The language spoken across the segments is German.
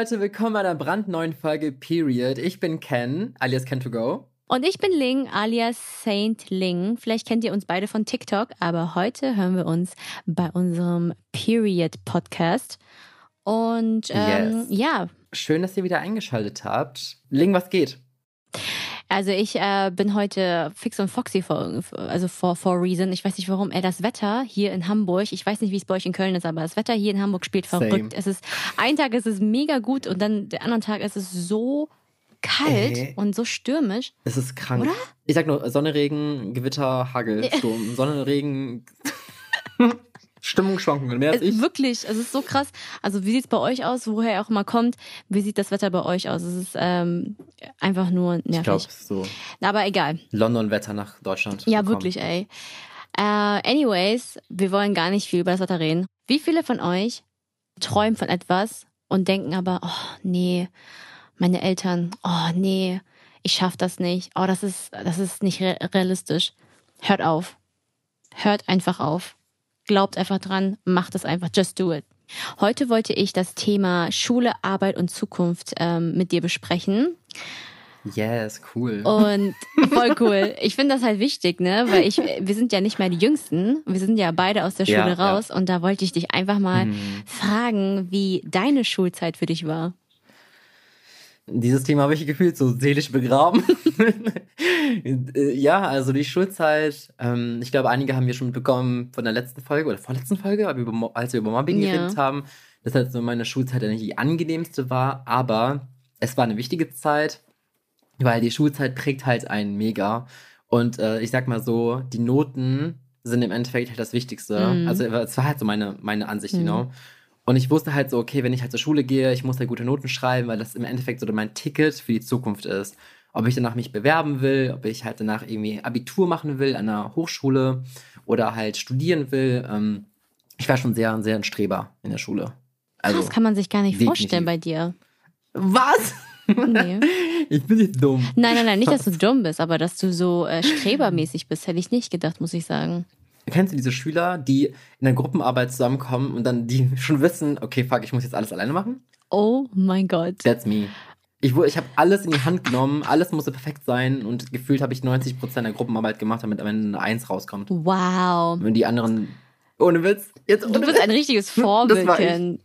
Leute, willkommen bei einer brandneuen Folge Period. Ich bin Ken, alias Ken2Go. Und ich bin Ling, alias Saint Ling. Vielleicht kennt ihr uns beide von TikTok, aber heute hören wir uns bei unserem Period Podcast. Und ähm, Yes. ja, Schön, dass ihr wieder eingeschaltet habt. Ling, was geht? Also ich äh, bin heute fix und foxy for, also for, for reason. Ich weiß nicht warum. Äh, das Wetter hier in Hamburg, ich weiß nicht, wie es bei euch in Köln ist, aber das Wetter hier in Hamburg spielt Same. verrückt. Es ist, ein Tag ist es mega gut und dann der anderen Tag ist es so kalt Ey. und so stürmisch. Es ist krank. Oder? Ich sag nur Sonne, Regen, Gewitter, Hagel, Sturm. Sonne, Regen, Stimmungsschwankungen. Mehr als ich. wirklich, es ist so krass. Also wie sieht's bei euch aus, woher ihr auch immer kommt? Wie sieht das Wetter bei euch aus? Es ist ähm, einfach nur nervig. Ich glaube, so Aber egal. London-Wetter nach Deutschland. Ja, bekommen. wirklich, ey. Äh, anyways, wir wollen gar nicht viel über das Wetter reden. Wie viele von euch träumen von etwas und denken aber, oh nee, meine Eltern, oh nee, ich schaff das nicht. Oh, das ist, das ist nicht re realistisch. Hört auf. Hört einfach auf. Glaubt einfach dran, macht es einfach. Just do it. Heute wollte ich das Thema Schule, Arbeit und Zukunft ähm, mit dir besprechen. Yes, cool. Und voll cool. Ich finde das halt wichtig, ne? Weil ich, wir sind ja nicht mehr die Jüngsten. Wir sind ja beide aus der Ja, Schule ja. raus. Und da wollte ich dich einfach mal Mhm. fragen, wie deine Schulzeit für dich war. Dieses Thema habe ich gefühlt so seelisch begraben. Äh, ja, also die Schulzeit, ähm, ich glaube, einige haben wir schon mitbekommen von der letzten Folge oder vorletzten Folge, als wir über Mobbing Ja. geredet haben, dass halt so meine Schulzeit nicht die angenehmste war, aber es war eine wichtige Zeit, weil die Schulzeit prägt halt einen mega. Und äh, ich sag mal so, die Noten sind im Endeffekt halt das Wichtigste. Mhm. Also es war halt so meine, meine Ansicht, you Mhm. know. Und ich wusste halt so, okay, wenn ich halt zur Schule gehe, ich muss halt gute Noten schreiben, weil das im Endeffekt so mein Ticket für die Zukunft ist. Ob ich danach mich bewerben will, ob ich halt danach irgendwie Abitur machen will an einer Hochschule oder halt studieren will. Ähm, ich war schon sehr, sehr ein Streber in der Schule. Also, das kann man sich gar nicht definitiv. vorstellen bei dir. was? Nee. Ich bin nicht dumm. Nein, nein, nein, nicht, dass du dumm bist, aber dass du so äh, strebermäßig bist, hätte ich nicht gedacht, muss ich sagen. Kennst du diese Schüler, die in der Gruppenarbeit zusammenkommen und dann die schon wissen, okay, fuck, ich muss jetzt alles alleine machen? Oh mein Gott. That's me. Ich, ich habe alles in die Hand genommen, alles musste perfekt sein und gefühlt habe ich 90% der Gruppenarbeit gemacht, damit am Ende eine Eins rauskommt. Wow. Wenn die anderen. Ohne Witz. Jetzt ohne Du bist Witz. ein richtiges Vorbild, ich. Ken.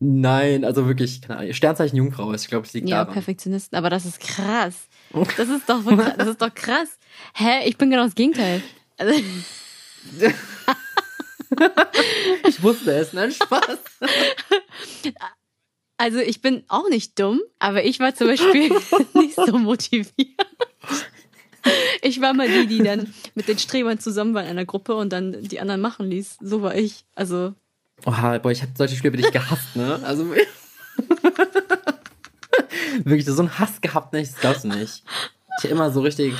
Nein, also wirklich, keine Ahnung. Sternzeichen Jungfrau ist, ich glaube, es liegt Ja, daran. Perfektionisten, aber das ist krass. Das ist doch, das ist doch krass. Hä? Ich bin genau das Gegenteil. Also, Ich wusste es, nein, Spaß. also ich bin auch nicht dumm, aber ich war zum Beispiel nicht so motiviert. Ich war mal die, die dann mit den Strebern zusammen war in einer Gruppe und dann die anderen machen ließ. So war ich. Also, Oha, boah, ich habe solche Spiele wirklich gehasst, ne? Also. wirklich, so einen Hass gehabt, ne? Das glaubst du nicht. Ich hab immer so richtig.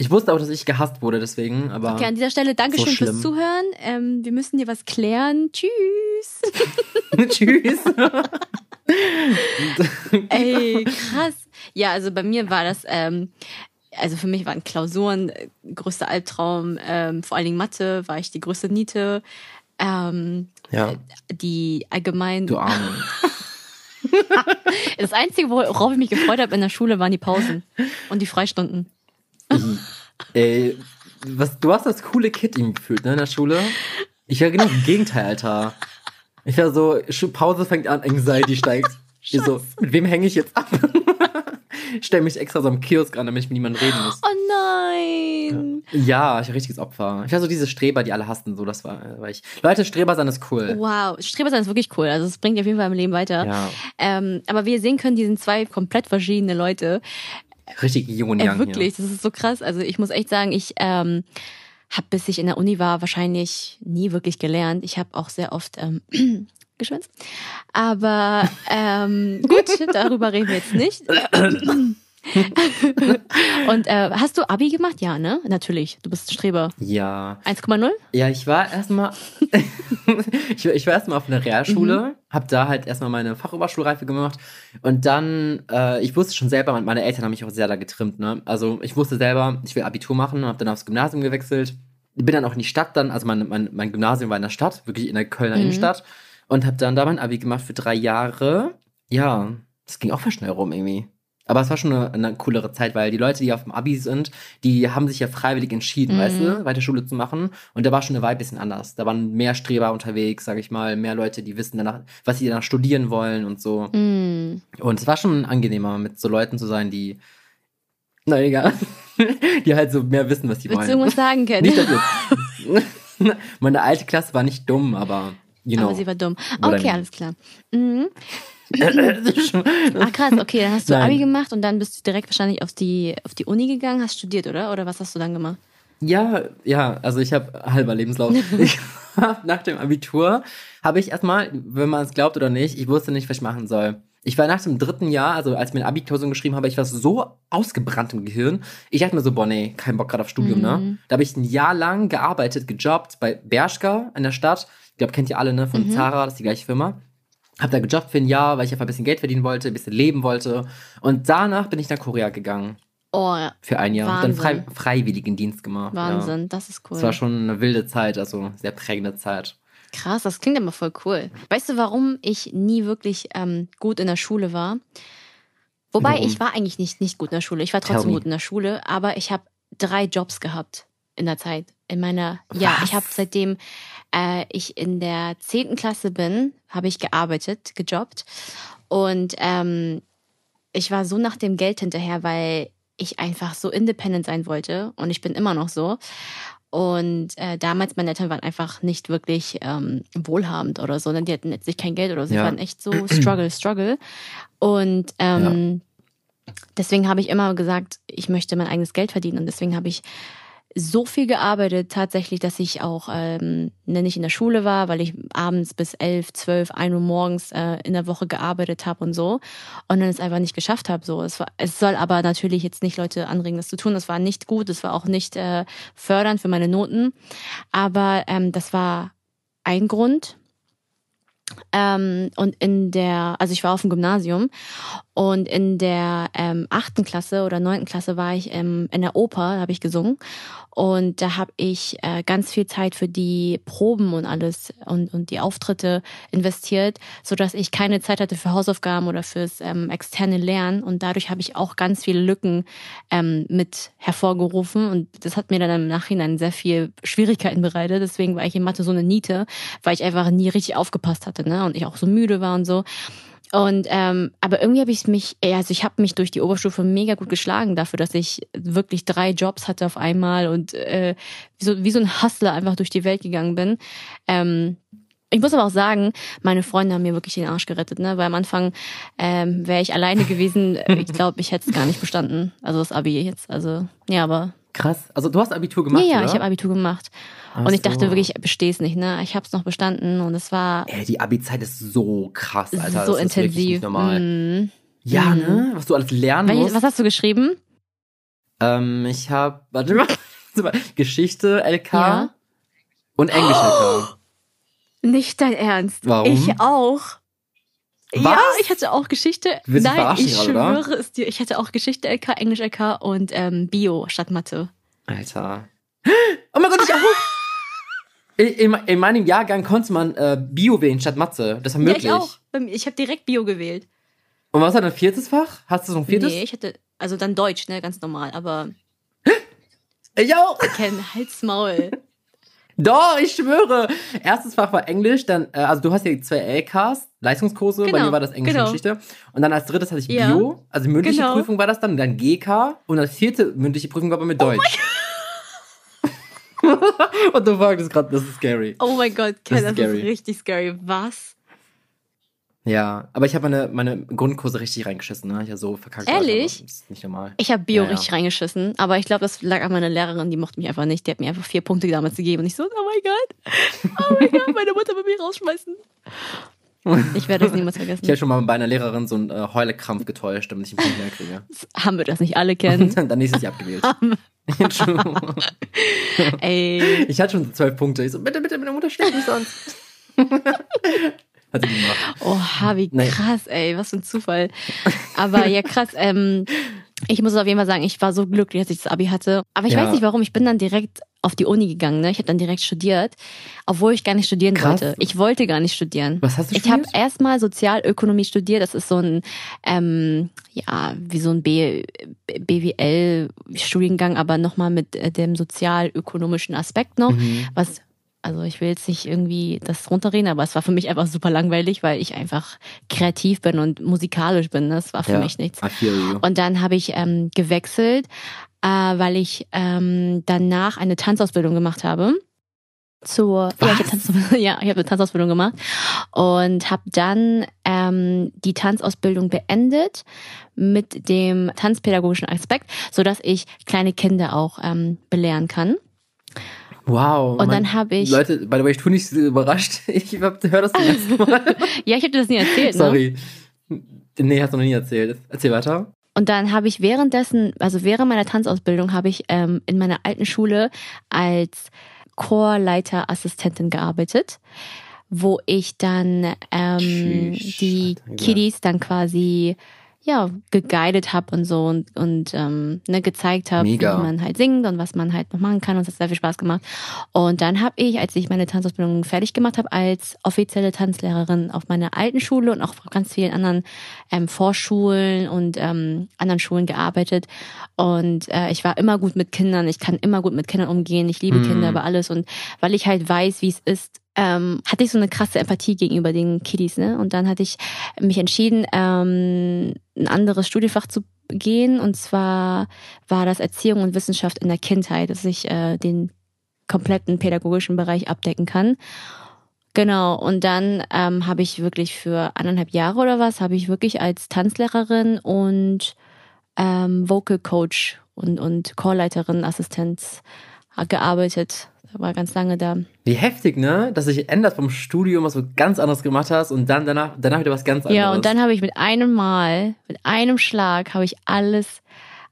Ich wusste auch, dass ich gehasst wurde, deswegen, aber. okay, an dieser Stelle Dankeschön So fürs. Zuhören. Ähm, wir müssen dir was klären. Tschüss. Tschüss. Ey, krass. Ja, also bei mir war das, ähm, also für mich waren Klausuren äh, größter Albtraum, ähm, vor allen Dingen Mathe war ich die größte Niete. Ähm, Ja, die allgemein. du Arme. Das Einzige, worauf ich mich gefreut habe in der Schule, waren die Pausen und die Freistunden. Ey, was, du hast das coole Kid ihm gefühlt, ne, in der Schule? Ich war genau das Gegenteil, Alter. Ich war so, Pause fängt an, Anxiety steigt. Ich so, mit wem hänge ich jetzt ab? Ich stell mich extra so am Kiosk an, damit ich mit niemandem reden muss. Oh nein. Ja, ich war richtiges Opfer. Ich war so diese Streber, die alle hassten, so, das war, war ich. Leute, Streber sein ist cool. Wow, Streber sein ist wirklich cool. Also es bringt auf jeden Fall im Leben weiter. Ja, Ähm, aber wie ihr sehen könnt, die sind zwei komplett verschiedene Leute. Richtig Yin und Äh, Yang wirklich, das ist so krass. Also ich muss echt sagen, ich ähm, habe, bis ich in der Uni war, wahrscheinlich nie wirklich gelernt. Ich habe auch sehr oft ähm, geschwänzt. Aber ähm, gut, darüber reden wir jetzt nicht. Und äh, hast du Abi gemacht? Ja, ne? Natürlich. Du bist Streber. Ja. 1,0? Ja, ich war erstmal ich, war- ich war erstmal auf einer Realschule, Mhm. hab da halt erstmal meine Fachoberschulreife gemacht und dann, äh, ich wusste schon selber, meine Eltern haben mich auch sehr da getrimmt, ne? Also ich wusste selber, ich will Abitur machen, hab dann aufs Gymnasium gewechselt, bin dann auch in die Stadt dann, also mein, mein, mein Gymnasium war in der Stadt, wirklich in der Kölner Mhm. Innenstadt und hab dann da mein Abi gemacht für drei Jahre Ja, das ging auch voll schnell rum irgendwie. Aber es war schon eine, eine coolere Zeit, weil die Leute, die auf dem Abi sind, die haben sich ja freiwillig entschieden, Mhm. weißt du, weiter Schule zu machen. Und da war schon eine Vibe ein bisschen anders. Da waren mehr Streber unterwegs, sag ich mal, mehr Leute, die wissen danach, was sie danach studieren wollen und so. Mm. Und es war schon angenehmer, mit so Leuten zu sein, die, na egal, die halt so mehr wissen, was sie Willst du wollen. irgendwas sagen, Ken? Nicht, dass jetzt. Meine alte Klasse war nicht dumm, aber, you know. Aber sie war dumm. Okay, alles klar. Mhm. Ah, krass, okay, dann hast du Nein. Abi gemacht und dann bist du direkt wahrscheinlich auf die, auf die Uni gegangen, hast studiert, oder? Oder was hast du dann gemacht? Ja, ja, also ich habe halber Lebenslauf. ich nach dem Abitur habe ich erstmal, wenn man es glaubt oder nicht, ich wusste nicht, was ich machen soll. Ich war nach dem dritten Jahr, also als ich mir eine Abi-Klausur geschrieben habe, ich war so ausgebrannt im Gehirn. Ich dachte mir so, boah, nee, kein Bock gerade auf Studium, ne? Mhm. Da habe ich ein Jahr lang gearbeitet, gejobbt bei Bershka in der Stadt. Ich glaube, kennt ihr alle, ne? Von Mhm. Zara, das ist die gleiche Firma. Hab da gejobbt für ein Jahr, weil ich einfach ein bisschen Geld verdienen wollte, ein bisschen leben wollte. Und danach bin ich nach Korea gegangen. Oh, ja. Für ein Jahr. Hab Dann frei, Wahnsinn. Freiwilligendienst gemacht. Ja. Wahnsinn, das ist cool. Es war schon eine wilde Zeit, also sehr prägende Zeit. Krass, das klingt aber voll cool. Weißt du, warum ich nie wirklich ähm, gut in der Schule war? Wobei, Warum? ich war eigentlich nicht, nicht gut in der Schule. Ich war trotzdem gut in der Schule, aber ich habe drei Jobs gehabt in der Zeit. In meiner, ja, Was? ich habe seitdem äh, ich in der zehnten Klasse bin, habe ich gearbeitet, gejobbt. Und ähm, ich war so nach dem Geld hinterher, weil ich einfach so independent sein wollte. Und ich bin immer noch so. Und äh, damals, meine Eltern waren einfach nicht wirklich ähm, wohlhabend oder so. ne? Die hatten letztlich kein Geld oder so. Die Ja. waren echt so struggle, struggle. Und ähm, deswegen habe ich immer gesagt, ich möchte mein eigenes Geld verdienen. Und deswegen habe ich so viel gearbeitet, tatsächlich, dass ich auch ähm, ne, nicht in der Schule war, weil ich abends bis elf, zwölf, ein Uhr morgens äh, in der Woche gearbeitet habe und so und dann es einfach nicht geschafft habe. So, es war, es soll aber natürlich jetzt nicht Leute anregen, das zu tun. Das war nicht gut, das war auch nicht äh, fördernd für meine Noten, aber ähm, das war ein Grund. Ähm, und in der, also ich war auf dem Gymnasium und in der ähm, achten Klasse oder neunten Klasse war ich ähm, in der Oper, habe ich gesungen und da habe ich äh, ganz viel Zeit für die Proben und alles und, und die Auftritte investiert, so dass ich keine Zeit hatte für Hausaufgaben oder fürs ähm, externe Lernen und dadurch habe ich auch ganz viele Lücken ähm, mit hervorgerufen und das hat mir dann im Nachhinein sehr viel Schwierigkeiten bereitet. Deswegen war ich in Mathe so eine Niete, weil ich einfach nie richtig aufgepasst hatte, ne? Und ich auch so müde war und so. Und ähm, aber irgendwie habe ich mich, ja, also ich habe mich durch die Oberstufe mega gut geschlagen dafür, dass ich wirklich drei Jobs hatte auf einmal und äh, wie, so, wie so ein Hustler einfach durch die Welt gegangen bin. Ähm, ich muss aber auch sagen, meine Freunde haben mir wirklich den Arsch gerettet, ne? Weil am Anfang ähm, wäre ich alleine gewesen. Ich glaube, ich hätte es gar nicht bestanden. Also das Abi jetzt. Also ja, aber Krass. Also du hast Abitur gemacht, ja, ja, oder? ich habe Abitur gemacht Ach und ich dachte so. wirklich, ich bestehe es nicht. Ne, ich habe es noch bestanden und es war Ey, die Abi-Zeit ist so krass, Alter. so das ist wirklich intensiv. nicht normal. Mm. Ja, Mhm. ne? Was du alles lernen Welche- musst. Was hast du geschrieben? Ähm, ich habe, warte mal, Geschichte LK Ja. und Englisch LK. Nicht dein Ernst. Warum? Ich auch. Ja, Was? ich hatte auch Geschichte. Nein, ich gerade, oder? schwöre es dir. Ich hatte auch Geschichte LK, Englisch LK und ähm, Bio statt Mathe. Alter. Oh mein Gott, ich auch. In, in, in meinem Jahrgang konnte man äh, Bio wählen statt Mathe. Das war möglich. Ja, ich auch. Ich habe direkt Bio gewählt. Und was hat ein viertes Fach? Hast du so ein viertes? Nee, ich hatte, also dann Deutsch, ne, ganz normal, aber Ich auch. kein Halsmaul. Doch, ich schwöre. Erstes Fach war Englisch, dann, äh, also du hast ja zwei LKs, Leistungskurse, bei Genau, mir war das Englisch genau. und Geschichte. Und dann als drittes hatte ich Ja, Bio, also mündliche genau. Prüfung war das dann, dann GK und als vierte mündliche Prüfung war bei mir Oh Deutsch. Fuck, das ist gerade, das ist scary. Oh mein Gott, Ken, Das das, ist ist, scary. richtig scary. Was? Ja, aber ich habe meine, meine Grundkurse richtig reingeschissen, ne? Ich habe so verkackt. Ehrlich? Das ist nicht normal. Ich habe Bio Ja, ja. richtig reingeschissen, aber ich glaube, das lag an meiner Lehrerin, die mochte mich einfach nicht. Die hat mir einfach vier Punkte damals gegeben und ich so, oh mein Gott, oh mein Gott, meine Mutter will mich rausschmeißen. Ich werde es niemals Ich vergessen. habe schon mal bei einer Lehrerin so einen äh, Heulekrampf getäuscht, damit ich einen Punkt mehr kriege. Haben wir das nicht alle kennen? Dann, nächstes Jahr abgewählt. Entschuldigung. Ey. Ich hatte schon so zwölf Punkte. Ich so, bitte, bitte, meine Mutter schlägt mich sonst. Hat nie gemacht. Oha, wie krass, ey, was für ein Zufall. Aber ja, krass, ähm, ich muss auf jeden Fall sagen, ich war so glücklich, dass ich das Abi hatte. Aber ich Ja. weiß nicht warum, ich bin dann direkt auf die Uni gegangen. Ne? Ich habe dann direkt studiert, obwohl ich gar nicht studieren Krass. wollte. Ich wollte gar nicht studieren. Was hast du Ich habe studiert? erstmal Sozialökonomie studiert. Das ist so ein, ähm, ja, wie so ein B, BWL-Studiengang, aber nochmal mit äh, dem sozialökonomischen Aspekt noch. Mhm. Was, also ich will jetzt nicht irgendwie das runterreden, aber es war für mich einfach super langweilig, weil ich einfach kreativ bin und musikalisch bin. Das war für Ja, mich nichts. Und dann habe ich ähm, gewechselt, äh, weil ich ähm, danach eine Tanzausbildung gemacht habe. Zur, ja, ich habe? Tanz, ja, ich habe eine Tanzausbildung gemacht und habe dann ähm, die Tanzausbildung beendet mit dem tanzpädagogischen Aspekt, so dass ich kleine Kinder auch ähm, belehren kann. Wow. Und dann habe ich, Leute, by the way, ich tue nicht überrascht. Ich höre das zum ersten Mal. ja, ich habe dir das nie erzählt, ne? Sorry. Nee, hast du noch nie erzählt. Erzähl weiter. Und dann habe ich währenddessen, also während meiner Tanzausbildung, habe ich ähm, in meiner alten Schule als Chorleiterassistentin gearbeitet, wo ich dann ähm, Tschüss, die Alter. Kiddies dann quasi ja geguidet habe und so und, und ähm, ne, gezeigt habe, wie man halt singt und was man halt noch machen kann. Und es hat sehr viel Spaß gemacht. Und dann habe ich, als ich meine Tanzausbildung fertig gemacht habe, als offizielle Tanzlehrerin auf meiner alten Schule und auch auf ganz vielen anderen ähm, Vorschulen und ähm, anderen Schulen gearbeitet. Und äh, ich war immer gut mit Kindern. Ich kann immer gut mit Kindern umgehen. Ich liebe Mhm. Kinder über alles. Und weil ich halt weiß, wie es ist, ähm, hatte ich so eine krasse Empathie gegenüber den Kiddies. Ne? Und dann hatte ich mich entschieden, ähm, ein anderes Studienfach zu gehen. Und zwar war das Erziehung und Wissenschaft in der Kindheit, dass ich äh, den kompletten pädagogischen Bereich abdecken kann. Genau, und dann ähm, habe ich wirklich für anderthalb Jahre oder was, habe ich wirklich als Tanzlehrerin und ähm, Vocal Coach und, und Chorleiterin, Assistenz gearbeitet. Da war ganz lange da. Wie heftig, ne? Dass sich ändert vom Studium, was du ganz anderes gemacht hast und dann danach, danach wieder was ganz anderes. Ja, und dann habe ich mit einem Mal, mit einem Schlag, habe ich alles,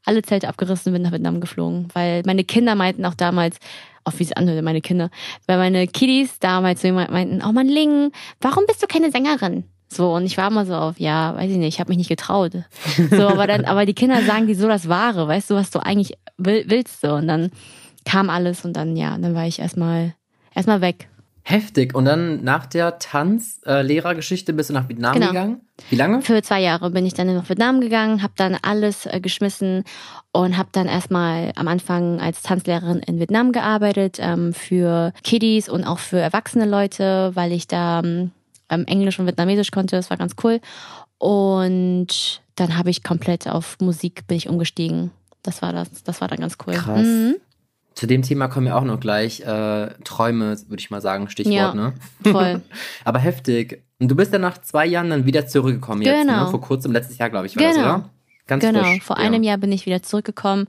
alle Zelte abgerissen und bin nach Vietnam geflogen. Weil meine Kinder meinten auch damals, auch wie es anhörte, meine Kinder, weil meine Kiddies damals so meinten, oh Mann, Ling, warum bist du keine Sängerin? So, und ich war immer so auf, ja, weiß ich nicht, ich habe mich nicht getraut. So, aber dann, aber die Kinder sagen dir so das Wahre, weißt du, was du eigentlich will, willst so. Und dann kam alles und dann, ja, dann war ich erstmal, erstmal weg. Heftig. Und dann nach der Tanzlehrergeschichte bist du nach Vietnam Genau. gegangen? Wie lange? Für zwei Jahre bin ich dann nach Vietnam gegangen, habe dann alles äh, geschmissen und habe dann erstmal am Anfang als Tanzlehrerin in Vietnam gearbeitet ähm, für Kiddies und auch für erwachsene Leute, weil ich da ähm, Englisch und Vietnamesisch konnte. Das war ganz cool. Und dann habe ich komplett auf Musik bin ich umgestiegen. Das war das. Das war dann ganz cool. Krass. Mhm. Zu dem Thema kommen wir auch noch gleich. Äh, Träume, würde ich mal sagen, Stichwort, Ja. ne? Voll. Aber heftig. Und du bist dann nach zwei Jahren dann wieder zurückgekommen jetzt, Genau. ne? Vor kurzem, letztes Jahr, glaube ich, war das, Genau. oder? Ganz Genau. frisch. Vor ja. einem Jahr bin ich wieder zurückgekommen.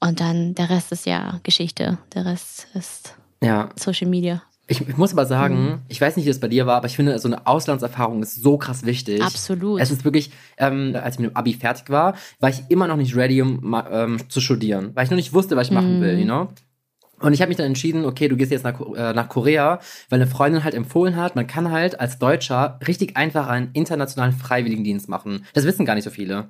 Und dann der Rest ist ja Geschichte. Der Rest ist Ja. Social Media. Ich, ich muss aber sagen, Mhm. ich weiß nicht, wie es bei dir war, aber ich finde, so eine Auslandserfahrung ist so krass wichtig. Absolut. Es ist wirklich, ähm, als ich mit dem Abi fertig war, war ich immer noch nicht ready, um ähm, zu studieren, weil ich noch nicht wusste, was ich machen Mhm. will, you know? Und ich habe mich dann entschieden, okay, du gehst jetzt nach, äh, nach Korea, weil eine Freundin halt empfohlen hat, man kann halt als Deutscher richtig einfach einen internationalen Freiwilligendienst machen. Das wissen gar nicht so viele.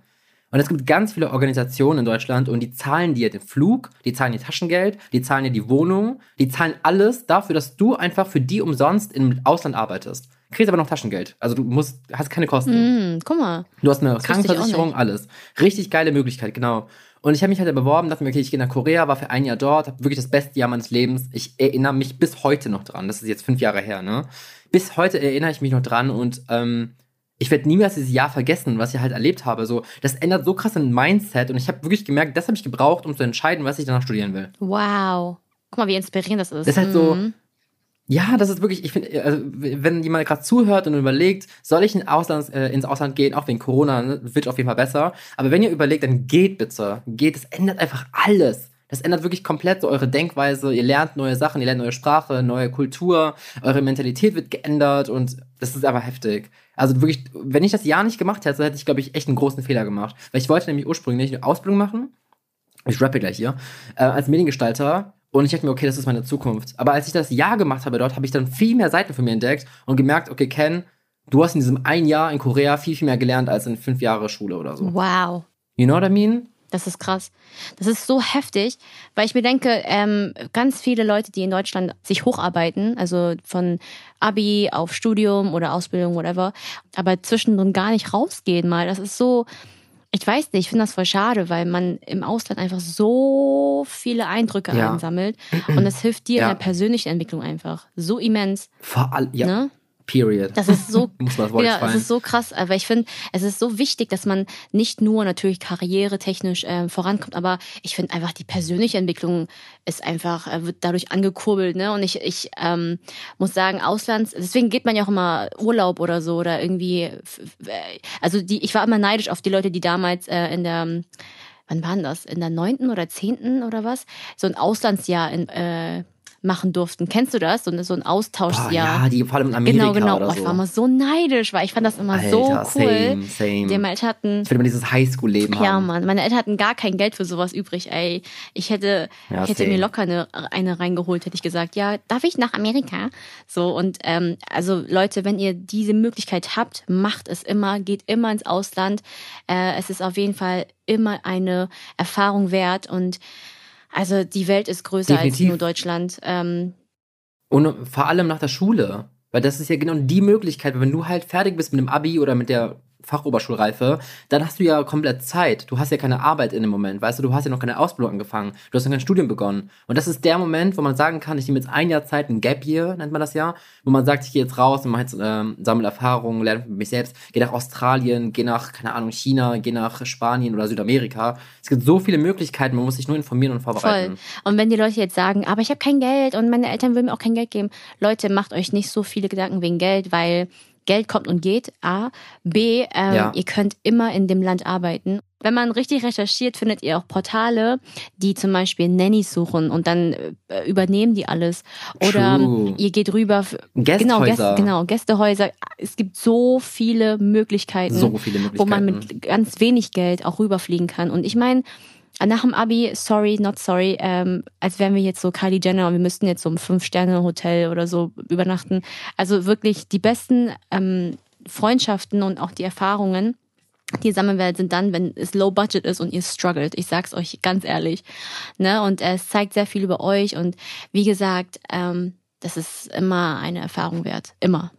Und es gibt ganz viele Organisationen in Deutschland und die zahlen dir den Flug, die zahlen dir Taschengeld, die zahlen dir die Wohnung, die zahlen alles dafür, dass du einfach für die umsonst im Ausland arbeitest. Kriegst aber noch Taschengeld. Also du musst, hast keine Kosten. Mm, guck mal. Du hast eine auch Krankenversicherung, alles. Richtig geile Möglichkeit, genau. Und ich habe mich halt beworben, dachte mir, okay, ich gehe nach Korea, war für ein Jahr dort, habe wirklich das beste Jahr meines Lebens. Ich erinnere mich bis heute noch dran. Das ist jetzt fünf Jahre her, ne? Bis heute erinnere ich mich noch dran und ähm, ich werde niemals dieses Jahr vergessen, was ich halt erlebt habe. So, das ändert so krass ein Mindset und ich habe wirklich gemerkt, das habe ich gebraucht, um zu entscheiden, was ich danach studieren will. Wow. Guck mal, wie inspirierend das ist. Das ist halt so, Mhm. ja, das ist wirklich, ich finde, also, wenn jemand gerade zuhört und überlegt, soll ich in Ausland, äh, ins Ausland gehen, auch wegen Corona, ne, wird auf jeden Fall besser. Aber wenn ihr überlegt, dann geht bitte. Geht, das ändert einfach alles. Das ändert wirklich komplett so eure Denkweise. Ihr lernt neue Sachen, ihr lernt neue Sprache, neue Kultur, eure Mentalität wird geändert und das ist einfach heftig. Also wirklich, wenn ich das Jahr nicht gemacht hätte, hätte ich, glaube ich, echt einen großen Fehler gemacht. Weil ich wollte nämlich ursprünglich eine Ausbildung machen. Ich rappe gleich hier. Äh, als Mediengestalter. Und ich dachte mir, okay, das ist meine Zukunft. Aber als ich das Jahr gemacht habe dort, habe ich dann viel mehr Seiten von mir entdeckt und gemerkt, okay, Ken, du hast in diesem ein Jahr in Korea viel, viel mehr gelernt als in fünf Jahre Schule oder so. Wow. You know what I mean? Das ist krass. Das ist so heftig, weil ich mir denke, ähm, ganz viele Leute, die in Deutschland sich hocharbeiten, also von Abi auf Studium oder Ausbildung, whatever, aber zwischendrin gar nicht rausgehen mal. Das ist so, ich weiß nicht, ich finde das voll schade, weil man im Ausland einfach so viele Eindrücke Ja. einsammelt und das hilft dir Ja. in der persönlichen Entwicklung einfach so immens. Vor allem, ja, Ne? Period. Das ist so, Muss man das Wort ja, es fallen. ist so krass, aber ich finde, es ist so wichtig, dass man nicht nur natürlich karrieretechnisch äh, vorankommt, aber ich finde einfach die persönliche Entwicklung ist einfach äh, wird dadurch angekurbelt, ne? Und ich ich ähm, muss sagen, Auslands, deswegen geht man ja auch immer Urlaub oder so oder irgendwie, äh, also die, ich war immer neidisch auf die Leute, die damals äh, in der wann waren das? In der neunten oder zehnten oder was? So ein Auslandsjahr in, äh, machen durften. Kennst du das? So, ein- so ein Boah, Austauschjahr. ja, die vor allem in Amerika Genau, genau. oder Oh, so. ich war mal so neidisch, weil ich fand das immer Alter, so cool. same, same. Die meine Eltern hatten, ich will immer dieses Highschool-Leben ja haben. Mann, meine Eltern hatten gar kein Geld für sowas übrig, ey. Ich hätte, Ja, ich hätte same. mir locker eine, eine reingeholt, hätte ich gesagt, ja, darf ich nach Amerika? So, und ähm, also Leute, wenn ihr diese Möglichkeit habt, macht es immer, geht immer ins Ausland. Äh, es ist auf jeden Fall immer eine Erfahrung wert und also die Welt ist größer Definitiv. als nur Deutschland. Ähm, Und vor allem nach der Schule. Weil das ist ja genau die Möglichkeit, wenn du halt fertig bist mit dem Abi oder mit der Fachoberschulreife, dann hast du ja komplett Zeit. Du hast ja keine Arbeit in dem Moment, weißt du, du hast ja noch keine Ausbildung angefangen, du hast noch kein Studium begonnen. Und das ist der Moment, wo man sagen kann, ich nehme jetzt ein Jahr Zeit, ein Gap Year nennt man das ja, wo man sagt, ich gehe jetzt raus und mache jetzt, ähm, sammle Erfahrungen, lerne mich selbst, gehe nach Australien, gehe nach, keine Ahnung, China, gehe nach Spanien oder Südamerika. Es gibt so viele Möglichkeiten, man muss sich nur informieren und vorbereiten. Voll. Und wenn die Leute jetzt sagen, aber ich habe kein Geld und meine Eltern würden mir auch kein Geld geben, Leute, macht euch nicht so viele Gedanken wegen Geld, weil Geld kommt und geht. A. B. Ähm, Ja. Ihr könnt immer in dem Land arbeiten. Wenn man richtig recherchiert, findet ihr auch Portale, die zum Beispiel Nannies suchen und dann äh, übernehmen die alles. Oder True. ihr geht rüber. f- Gästhäuser. Genau, Gäste, genau, Gästehäuser. Es gibt so viele Möglichkeiten So viele Möglichkeiten. wo man mit ganz wenig Geld auch rüberfliegen kann. Und ich meine, nach dem Abi, sorry, not sorry, ähm, als wären wir jetzt so Kylie Jenner und wir müssten jetzt so im Fünf-Sterne-Hotel oder so übernachten. Also wirklich die besten ähm, Freundschaften und auch die Erfahrungen, die sammeln werdet, sind dann, wenn es low budget ist und ihr struggelt. Ich sag's euch ganz ehrlich. Ne? Und äh, es zeigt sehr viel über euch und wie gesagt, ähm, das ist immer eine Erfahrung wert. Immer.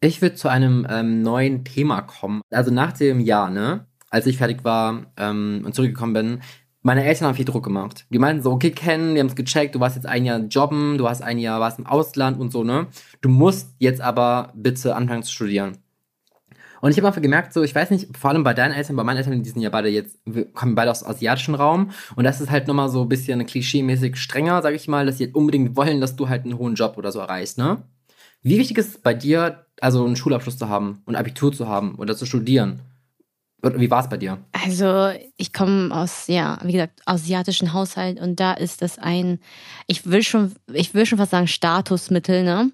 Ich würde zu einem ähm, neuen Thema kommen. Also nach dem Jahr, ne, als ich fertig war ähm, und zurückgekommen bin, meine Eltern haben viel Druck gemacht. Die meinten so, okay, Ken, wir haben es gecheckt, du warst jetzt ein Jahr jobben, du hast ein Jahr, warst im Ausland und so, ne? Du musst jetzt aber bitte anfangen zu studieren. Und ich habe einfach gemerkt, so, ich weiß nicht, vor allem bei deinen Eltern, bei meinen Eltern, die sind ja beide jetzt, kommen beide aus dem asiatischen Raum. Und das ist halt nochmal so ein bisschen klischee-mäßig strenger, sag ich mal, dass sie halt unbedingt wollen, dass du halt einen hohen Job oder so erreichst, ne? Wie wichtig ist es bei dir, also einen Schulabschluss zu haben und Abitur zu haben oder zu studieren? Wie war es bei dir? Also ich komme aus, ja, wie gesagt, asiatischen Haushalt und da ist das ein, ich will schon, ich will schon fast sagen Statusmittel, ne?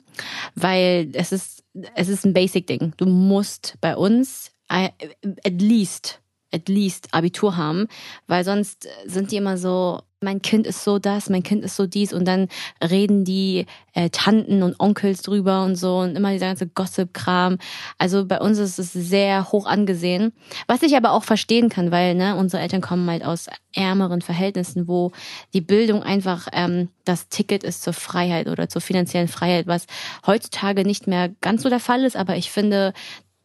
Weil es ist, es ist ein Basic-Ding. Du musst bei uns at least, at least Abitur haben, weil sonst sind die immer so, mein Kind ist so das, mein Kind ist so dies und dann reden die äh, Tanten und Onkels drüber und so und immer dieser ganze Gossip-Kram. Also bei uns ist es sehr hoch angesehen. Was ich aber auch verstehen kann, weil ne, unsere Eltern kommen halt aus ärmeren Verhältnissen, wo die Bildung einfach ähm, das Ticket ist zur Freiheit oder zur finanziellen Freiheit, was heutzutage nicht mehr ganz so der Fall ist. Aber ich finde,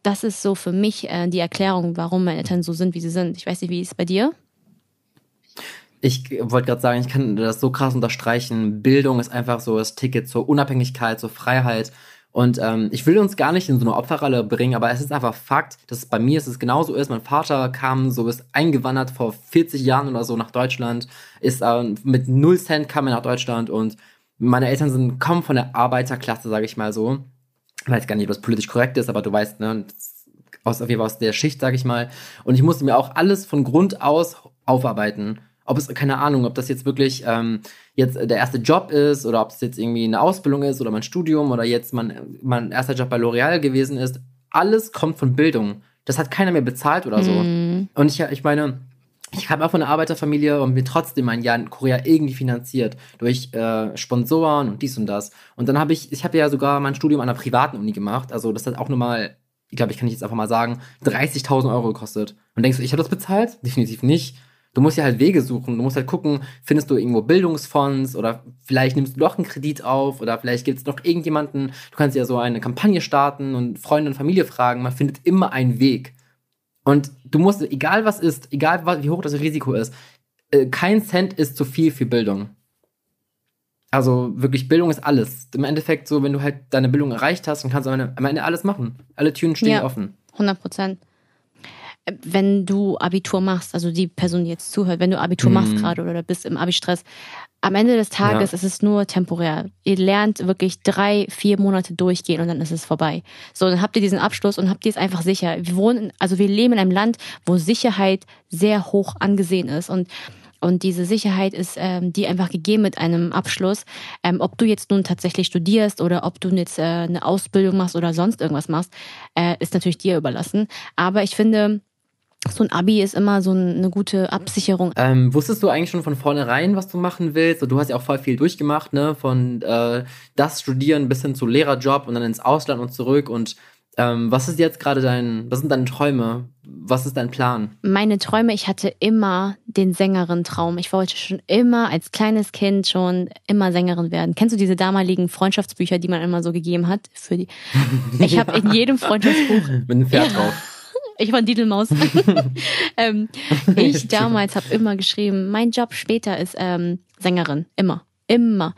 das ist so für mich äh, die Erklärung, warum meine Eltern so sind, wie sie sind. Ich weiß nicht, wie ist es bei dir? Ich wollte gerade sagen, ich kann das so krass unterstreichen. Bildung ist einfach so das Ticket zur Unabhängigkeit, zur Freiheit. Und ähm, ich will uns gar nicht in so eine Opferrolle bringen, aber es ist einfach Fakt, dass bei mir ist, es genauso ist. Mein Vater kam so ist eingewandert vor 40 Jahren oder so nach Deutschland, ist ähm, mit null Cent kam er nach Deutschland und meine Eltern sind kaum von der Arbeiterklasse, sage ich mal so. Ich weiß gar nicht, ob das politisch korrekt ist, aber du weißt, ne, aus, auf jeden Fall aus der Schicht, sage ich mal. Und ich musste mir auch alles von Grund aus aufarbeiten. Ob es, keine Ahnung, ob das jetzt wirklich ähm, jetzt der erste Job ist oder ob es jetzt irgendwie eine Ausbildung ist oder mein Studium oder jetzt mein, mein erster Job bei L'Oreal gewesen ist. Alles kommt von Bildung. Das hat keiner mehr bezahlt oder so. Mhm. Und ich, ich meine, ich kam auch von einer Arbeiterfamilie und bin trotzdem mein Jahr in Korea irgendwie finanziert durch äh, Sponsoren und dies und das. Und dann habe ich, ich habe ja sogar mein Studium an einer privaten Uni gemacht. Also das hat auch nochmal ich glaube, ich kann jetzt einfach mal sagen, 30.000 Euro gekostet. Und denkst du, ich habe das bezahlt? Definitiv nicht. Du musst ja halt Wege suchen. Du musst halt gucken, findest du irgendwo Bildungsfonds oder vielleicht nimmst du doch einen Kredit auf oder vielleicht gibt es noch irgendjemanden. Du kannst ja so eine Kampagne starten und Freunde und Familie fragen. Man findet immer einen Weg. Und du musst, egal was ist, egal wie hoch das Risiko ist, äh, kein Cent ist zu viel für Bildung. Also wirklich, Bildung ist alles. Im Endeffekt, so, wenn du halt deine Bildung erreicht hast, dann kannst du am Ende alles machen. Alle Türen stehen ja, offen. 100 Prozent. Wenn du Abitur machst, also die Person, die jetzt zuhört, wenn du Abitur mhm. machst gerade oder bist im Abi-Stress, am Ende des Tages ja. ist es nur temporär. Ihr lernt wirklich drei, vier Monate durchgehen und dann ist es vorbei. So, dann habt ihr diesen Abschluss und habt ihr es einfach sicher. Wir wohnen, also wir leben in einem Land, wo Sicherheit sehr hoch angesehen ist und und diese Sicherheit ist ähm, die einfach gegeben mit einem Abschluss. Ähm, ob du jetzt nun tatsächlich studierst oder ob du jetzt äh, eine Ausbildung machst oder sonst irgendwas machst, äh, ist natürlich dir überlassen. Aber ich finde, so ein Abi ist immer so eine gute Absicherung. Ähm, wusstest du eigentlich schon von vornherein, was du machen willst? Du hast ja auch voll viel durchgemacht, ne? Von äh, das Studieren bis hin zu Lehrerjob und dann ins Ausland und zurück und ähm, was ist jetzt gerade dein, was sind deine Träume? Was ist dein Plan? Meine Träume, ich hatte immer den Sängerin-Traum. Ich wollte schon immer als kleines Kind schon immer Sängerin werden. Kennst du diese damaligen Freundschaftsbücher, die man immer so gegeben hat? Für die. Ich habe in jedem Freundschaftsbuch. Mit einem Pferd ja. drauf. Ich war Didelmaus. ähm, ich damals habe immer geschrieben, mein Job später ist ähm, Sängerin. Immer. Immer.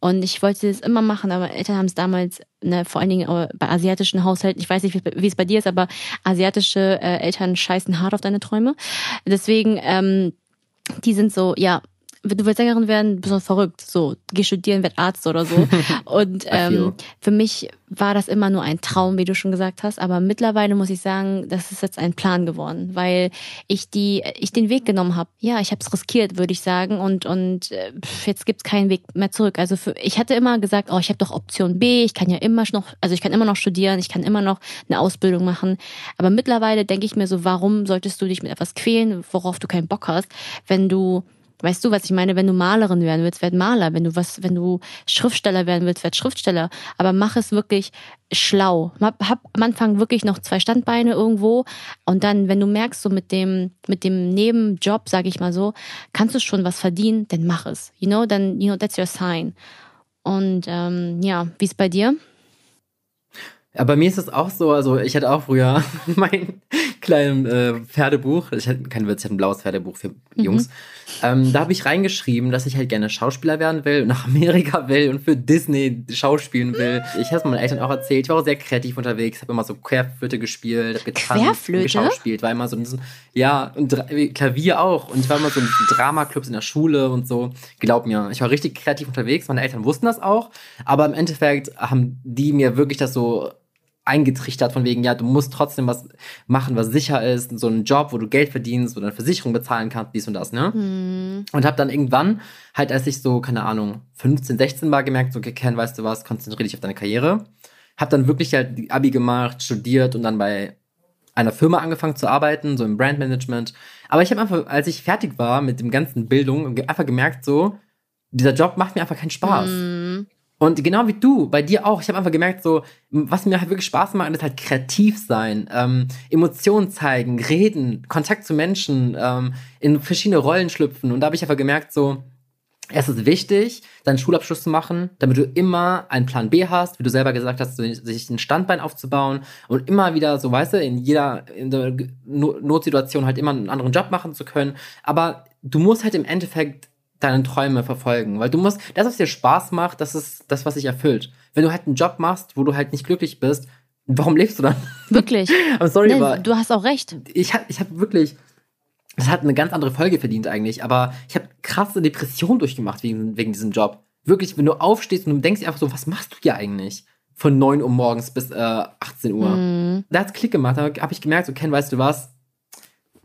Und ich wollte das immer machen, aber Eltern haben es damals, ne, vor allen Dingen bei asiatischen Haushalten, ich weiß nicht, wie es bei dir ist, aber asiatische äh, Eltern scheißen hart auf deine Träume. Deswegen, ähm, die sind so, ja, du willst Sängerin werden, bist du verrückt. So, geh studieren, werd Arzt oder so. Und ähm, für mich war das immer nur ein Traum, wie du schon gesagt hast. Aber mittlerweile muss ich sagen, das ist jetzt ein Plan geworden, weil ich die, ich den Weg genommen habe. Ja, ich habe es riskiert, würde ich sagen. Und und äh, jetzt gibt's keinen Weg mehr zurück. Also für, ich hatte immer gesagt, oh, ich habe doch Option B. Ich kann ja immer noch, also ich kann immer noch studieren, ich kann immer noch eine Ausbildung machen. Aber mittlerweile denke ich mir so, warum solltest du dich mit etwas quälen, worauf du keinen Bock hast, wenn du Weißt du, was ich meine? Wenn du Malerin werden willst, werd Maler. Wenn du was, wenn du Schriftsteller werden willst, werd Schriftsteller. Aber mach es wirklich schlau. Hab am Anfang wirklich noch zwei Standbeine irgendwo und dann, wenn du merkst, so mit dem, mit dem Nebenjob, sag ich mal so, kannst du schon was verdienen, dann mach es. You know, dann, you know, that's your sign. Und ähm, ja, wie ist bei dir? Ja, bei mir ist es auch so, also ich hatte auch früher mein kleines äh, Pferdebuch, ich hatte kein Witz, ich hatte ein blaues Pferdebuch für mhm. Jungs. Ähm, da habe ich reingeschrieben, dass ich halt gerne Schauspieler werden will, nach Amerika will und für Disney schauspielen will. Ich habe es meinen Eltern auch erzählt, ich war auch sehr kreativ unterwegs, habe immer so Querflöte gespielt, habe getanzt, Querflöte? geschauspielt, war immer so ein ja, und Klavier auch und ich war immer so in Dramaclubs in der Schule und so. Glaub mir, ich war richtig kreativ unterwegs, meine Eltern wussten das auch, aber im Endeffekt haben die mir wirklich das so eingetrichtert von wegen, ja, du musst trotzdem was machen, was sicher ist, so einen Job, wo du Geld verdienst oder eine Versicherung bezahlen kannst, dies und das, ne? Mhm. Und hab dann irgendwann, halt als ich so, keine Ahnung, 15, 16 war, gemerkt, so, okay, Ken, weißt du was, konzentriere dich auf deine Karriere. Hab dann wirklich halt die Abi gemacht, studiert und dann bei einer Firma angefangen zu arbeiten, so im Brandmanagement. Aber ich habe einfach, als ich fertig war mit dem ganzen Bildung, einfach gemerkt, so, dieser Job macht mir einfach keinen Spaß. Mhm. Und genau wie du, bei dir auch, ich habe einfach gemerkt, so, was mir halt wirklich Spaß macht, ist halt kreativ sein, ähm, Emotionen zeigen, reden, Kontakt zu Menschen, ähm, in verschiedene Rollen schlüpfen. Und da habe ich einfach gemerkt, so, es ist wichtig, deinen Schulabschluss zu machen, damit du immer einen Plan B hast, wie du selber gesagt hast, sich ein Standbein aufzubauen und immer wieder, so weißt du, in jeder in Notsituation halt immer einen anderen Job machen zu können. Aber du musst halt im Endeffekt deine Träume verfolgen. Weil du musst, das, was dir Spaß macht, das ist das, was dich erfüllt. Wenn du halt einen Job machst, wo du halt nicht glücklich bist, warum lebst du dann? Wirklich. aber sorry, nee, aber. Du hast auch recht. Ich hab, ich hab wirklich, das hat eine ganz andere Folge verdient eigentlich, aber ich habe krasse Depressionen durchgemacht wegen, wegen diesem Job. Wirklich, wenn du aufstehst und du denkst dir einfach so, was machst du hier eigentlich? Von 9 Uhr morgens bis äh, 18 Uhr. Mm. Da hat's Klick gemacht, da habe ich gemerkt, so Ken, weißt du was?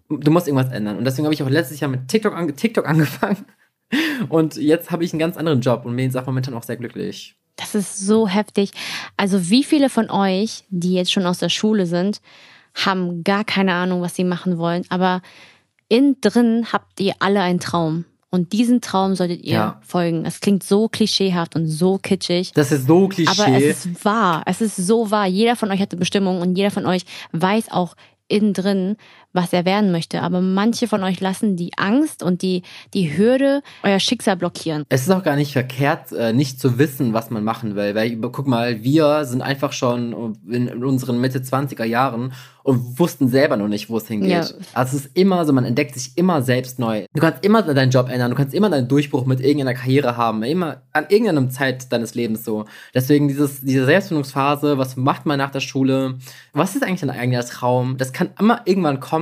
Du musst irgendwas ändern. Und deswegen habe ich auch letztes Jahr mit TikTok, an, TikTok angefangen und jetzt habe ich einen ganz anderen Job und bin auch momentan auch sehr glücklich. Das ist so heftig. Also wie viele von euch, die jetzt schon aus der Schule sind, haben gar keine Ahnung, was sie machen wollen, aber innen drin habt ihr alle einen Traum. Und diesen Traum solltet ihr Ja. folgen. Es klingt so klischeehaft und so kitschig. Das ist so Klischee. Aber es ist wahr. Es ist so wahr. Jeder von euch hat eine Bestimmung und jeder von euch weiß auch innen drin, was er werden möchte. Aber manche von euch lassen die Angst und die, die Hürde euer Schicksal blockieren. Es ist auch gar nicht verkehrt, äh, nicht zu wissen, was man machen will. Weil, guck mal, wir sind einfach schon in, unseren Mitte 20er Jahren und wussten selber noch nicht, wo es hingeht. Ja. Also es ist immer so, man entdeckt sich immer selbst neu. Du kannst immer deinen Job ändern, du kannst immer deinen Durchbruch mit irgendeiner Karriere haben, immer an irgendeiner Zeit deines Lebens so. Deswegen dieses, diese Selbstfindungsphase, was macht man nach der Schule? Was ist eigentlich dein eigener Traum? Das kann immer irgendwann kommen.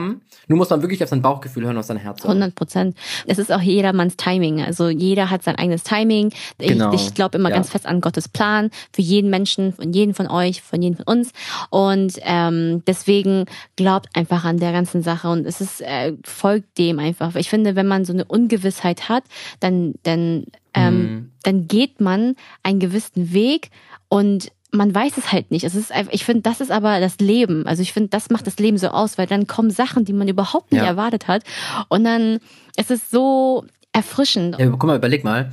Nur muss man wirklich auf sein Bauchgefühl hören, auf sein Herz hören. 100 Prozent. Es ist auch jedermanns Timing. Also jeder hat sein eigenes Timing. Ich, Genau. ich glaube immer Ja. ganz fest an Gottes Plan für jeden Menschen, von jedem von euch, von jedem von uns. Und ähm, deswegen glaubt einfach an der ganzen Sache und es ist äh, folgt dem einfach. Ich finde, wenn man so eine Ungewissheit hat, dann dann ähm, Mhm. dann geht man einen gewissen Weg und man weiß es halt nicht. Es ist einfach, ich finde, das ist aber das Leben. Also ich finde, das macht das Leben so aus, weil dann kommen Sachen, die man überhaupt nicht Ja. erwartet hat. Und dann ist es so erfrischend. Ja, guck mal, überleg mal.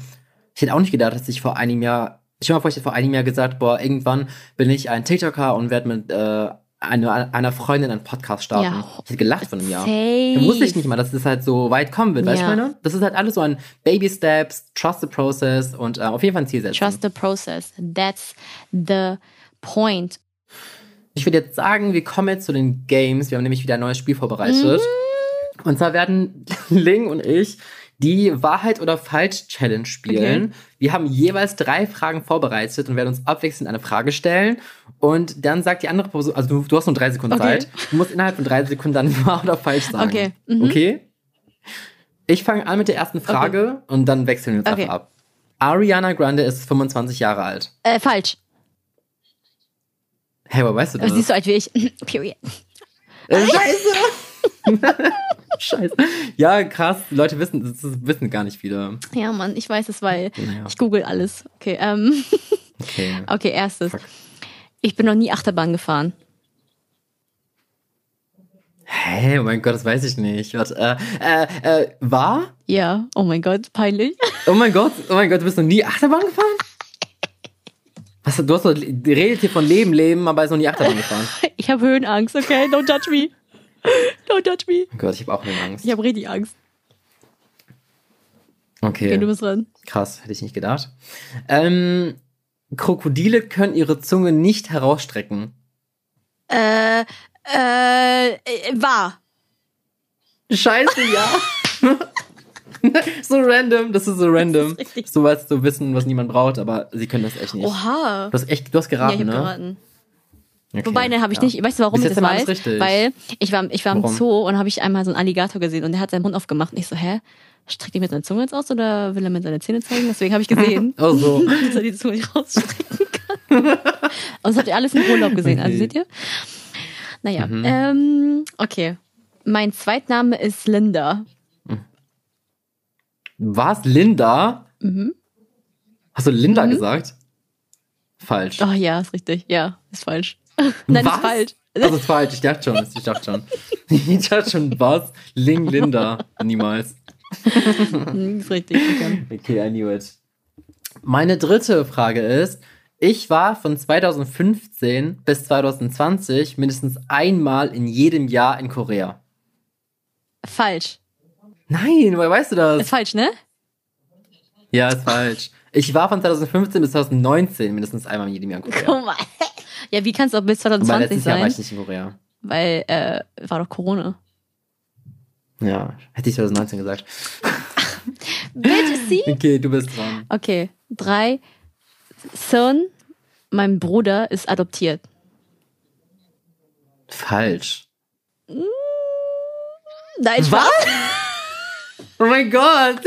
Ich hätte auch nicht gedacht, dass ich vor einem Jahr, ich mal vor, ich hätte vor einem Jahr gesagt, boah, irgendwann bin ich ein TikToker und werde mit äh, einer, einer Freundin einen Podcast starten. Ja. Ich hätte gelacht von einem Jahr. Dann wusste ich nicht mal, dass das halt so weit kommen wird, weißt du, Ja. meine? Das ist halt alles so ein Baby Steps, Trust the Process und äh, auf jeden Fall ein Ziel setzen. Trust the process. That's the point. Ich würde jetzt sagen, wir kommen jetzt zu den Games. Wir haben nämlich wieder ein neues Spiel vorbereitet. Mhm. Und zwar werden Ling und ich die Wahrheit oder Falsch Challenge spielen. Wir haben jeweils drei Fragen vorbereitet und werden uns abwechselnd eine Frage stellen. Und dann sagt die andere Person, also du, du hast nur drei Sekunden Okay. Zeit. Du musst innerhalb von drei Sekunden dann wahr oder falsch sagen. Okay. Mhm. Okay? Ich fange an mit der ersten Frage und dann wechseln wir uns Okay. einfach ab. Ariana Grande ist 25 Jahre alt. Äh, falsch. Hey, woher weißt du das? sie ist so alt wie ich. Period. Äh, Scheiße. Scheiße. Ja, krass. Die Leute wissen, das wissen gar nicht viele. Ja, Mann, ich weiß es, weil Naja. ich google alles. Okay, ähm, Okay. okay, erstes. Fuck. Ich bin noch nie Achterbahn gefahren. Hey, oh mein Gott, das weiß ich nicht. Warte, äh, äh, äh, war? Ja, oh mein Gott, peinlich. Oh mein Gott, oh mein Gott, du bist noch nie Achterbahn gefahren? Was, du hast doch, redet hier von Leben, Leben, aber ist noch nie Achterbahn gefahren. Ich habe Höhenangst, okay? Don't judge me. Don't judge me. Oh Gott, ich habe auch eine Angst. Ich habe richtig Angst. Okay, Okay, du bist dran. krass, hätte ich nicht gedacht. Ähm, Krokodile können ihre Zunge nicht herausstrecken. Äh, äh, äh, war. Scheiße, ja. so random, das ist so random. Das ist so was zu wissen, was niemand braucht, aber sie können das echt nicht. Oha. Du hast echt, du hast Ja, geraten, ich habe ne? geraten. Okay, Wobei, ne, habe ich ja. nicht. Weißt du, warum Bis ich das weiß? richtig. Weil ich war, ich war im Warum? Zoo und habe ich einmal so einen Alligator gesehen und der hat seinen Mund aufgemacht und ich so, hä? Streckt er mit seiner Zunge jetzt aus oder will er mit seiner Zähne zeigen? Deswegen habe ich gesehen, Oh so. dass er die Zunge nicht rausstrecken kann. und das habt ihr alles im Urlaub gesehen, also Okay. seht ihr? Naja, Mhm. ähm, okay. Mein Zweitname ist Linda. Was? Linda? Mhm. Hast du Linda gesagt? Falsch. Oh ja, ist richtig. Ja, ist falsch. Nein, was? ist falsch. Das ist falsch, ich dachte schon, ich dachte schon. Ich dachte schon, was? Ling Linda. Niemals. Hm, ist richtig. Okay. I knew it. Meine dritte Frage ist, ich war von 2015 bis 2020 mindestens einmal in jedem Jahr in Korea. Falsch. Nein, woher weißt du Ist das? falsch, ne? Ja, ist falsch. Ich war von 2015 bis 2019 mindestens einmal in jedem Jahr in Korea. Guck mal. Ja, wie kannst du auch bis Aber 2020 letztes Jahr war sein? ich nicht in Korea. Weil, äh, war doch Corona. Ja, hätte ich 2019 gesagt. Bitte sie? Okay, du bist dran. Okay, drei. Son, mein Bruder, ist adoptiert. Falsch. Nein, Spaß. Oh mein Gott!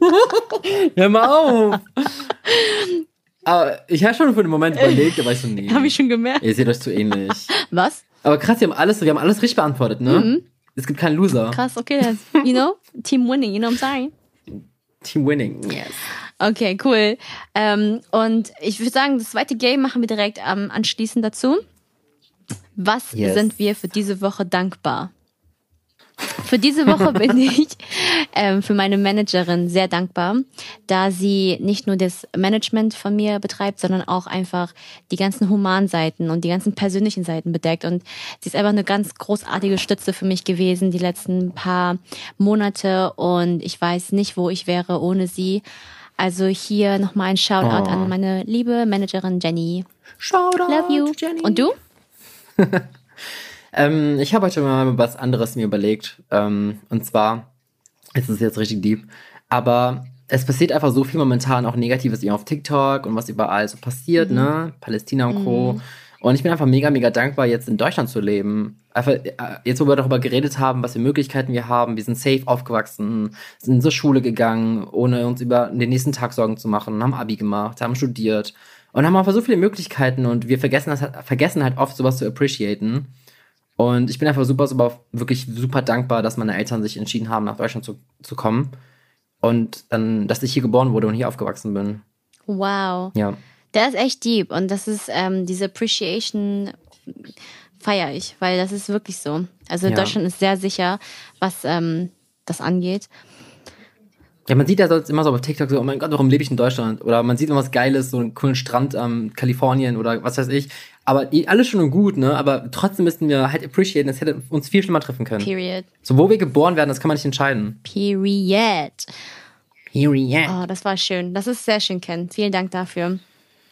Hör mal auf! Aber ich habe schon für einen Moment überlegt, aber ich so, nee. Hab ich schon gemerkt. Ihr seht euch zu ähnlich. Was? Aber krass, wir haben alles, wir haben alles richtig beantwortet, ne? Es gibt keinen Loser. Mhm. Krass, okay, das, you know, Team Winning, you know what I'm saying? Team Winning. Yes. Okay, cool. Ähm, und ich würde sagen, das zweite Game machen wir direkt ähm, anschließend dazu. Was Yes. sind wir für diese Woche dankbar? Für diese Woche bin ich ähm, für meine Managerin sehr dankbar, da sie nicht nur das Management von mir betreibt, sondern auch einfach die ganzen Humanseiten und die ganzen persönlichen Seiten bedeckt. Und sie ist einfach eine ganz großartige Stütze für mich gewesen die letzten paar Monate. Und ich weiß nicht, wo ich wäre ohne sie. Also hier nochmal ein Shoutout Oh. an meine liebe Managerin Jenny. Shoutout Love you. Jenny. Und du? Ähm, ich habe heute mal was anderes mir überlegt. Ähm, und zwar, es ist jetzt richtig deep, aber es passiert einfach so viel momentan auch Negatives eben auf TikTok und was überall so passiert, ne? Palästina und Co. Und ich bin einfach mega, mega dankbar, jetzt in Deutschland zu leben. Einfach, äh, jetzt, wo wir darüber geredet haben, was für Möglichkeiten wir haben, wir sind safe aufgewachsen, sind zur Schule gegangen, ohne uns über den nächsten Tag Sorgen zu machen, haben Abi gemacht, haben studiert und haben einfach so viele Möglichkeiten und wir vergessen, das, vergessen halt oft sowas zu appreciaten. Und ich bin einfach super, super, wirklich super dankbar, dass meine Eltern sich entschieden haben, nach Deutschland zu, zu kommen. Und dann, dass ich hier geboren wurde und hier aufgewachsen bin. Wow. Ja. Der ist echt deep und das ist ähm, diese Appreciation feiere ich, weil das ist wirklich so. Also Ja. Deutschland ist sehr sicher, was ähm, das angeht. Ja, man sieht ja sonst immer so auf TikTok so, oh mein Gott, warum lebe ich in Deutschland? Oder man sieht immer was Geiles, so einen coolen Strand am Kalifornien oder was weiß ich. Aber eh, alles schön und gut, ne? Aber trotzdem müssten wir halt appreciaten, es hätte uns viel schlimmer treffen können. Period. So, wo wir geboren werden, das kann man nicht entscheiden. Period. Period. Oh, das war schön. Das ist sehr schön, Ken. Vielen Dank dafür.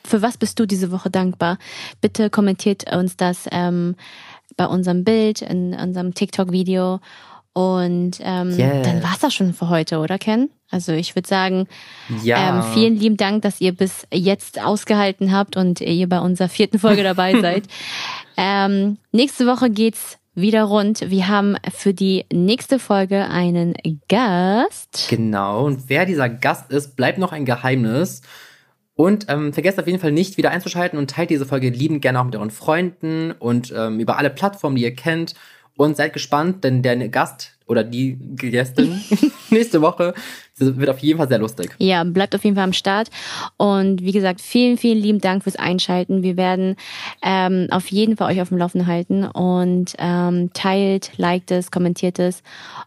Für was bist du diese Woche dankbar? Bitte kommentiert uns das ähm, bei unserem Bild, in unserem TikTok-Video. Und ähm, Yes. dann war's das schon für heute, oder Ken? Also ich würde sagen, Ja. ähm, vielen lieben Dank, dass ihr bis jetzt ausgehalten habt und ihr bei unserer vierten Folge dabei seid. Ähm, nächste Woche geht's wieder rund. Wir haben für die nächste Folge einen Gast. Genau. Und wer dieser Gast ist, bleibt noch ein Geheimnis. Und ähm, vergesst auf jeden Fall nicht, wieder einzuschalten und teilt diese Folge liebend gerne auch mit euren Freunden und ähm, über alle Plattformen, die ihr kennt. Und seid gespannt, denn der Gast oder die Gästin nächste Woche wird auf jeden Fall sehr lustig. Ja, bleibt auf jeden Fall am Start. Und wie gesagt, vielen, vielen lieben Dank fürs Einschalten. Wir werden ähm, auf jeden Fall euch auf dem Laufenden halten und ähm, teilt, liked es, kommentiert es.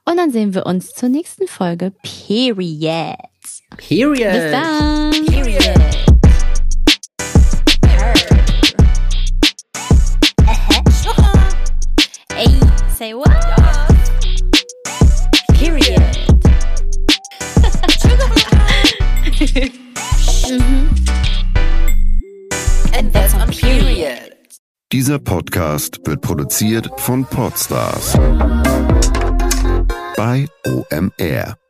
Und dann sehen wir uns zur nächsten Folge. Period. Period. Bis dann. Ey, say what? Period. And that's on period. Dieser Podcast wird produziert von Podstars bei OMR.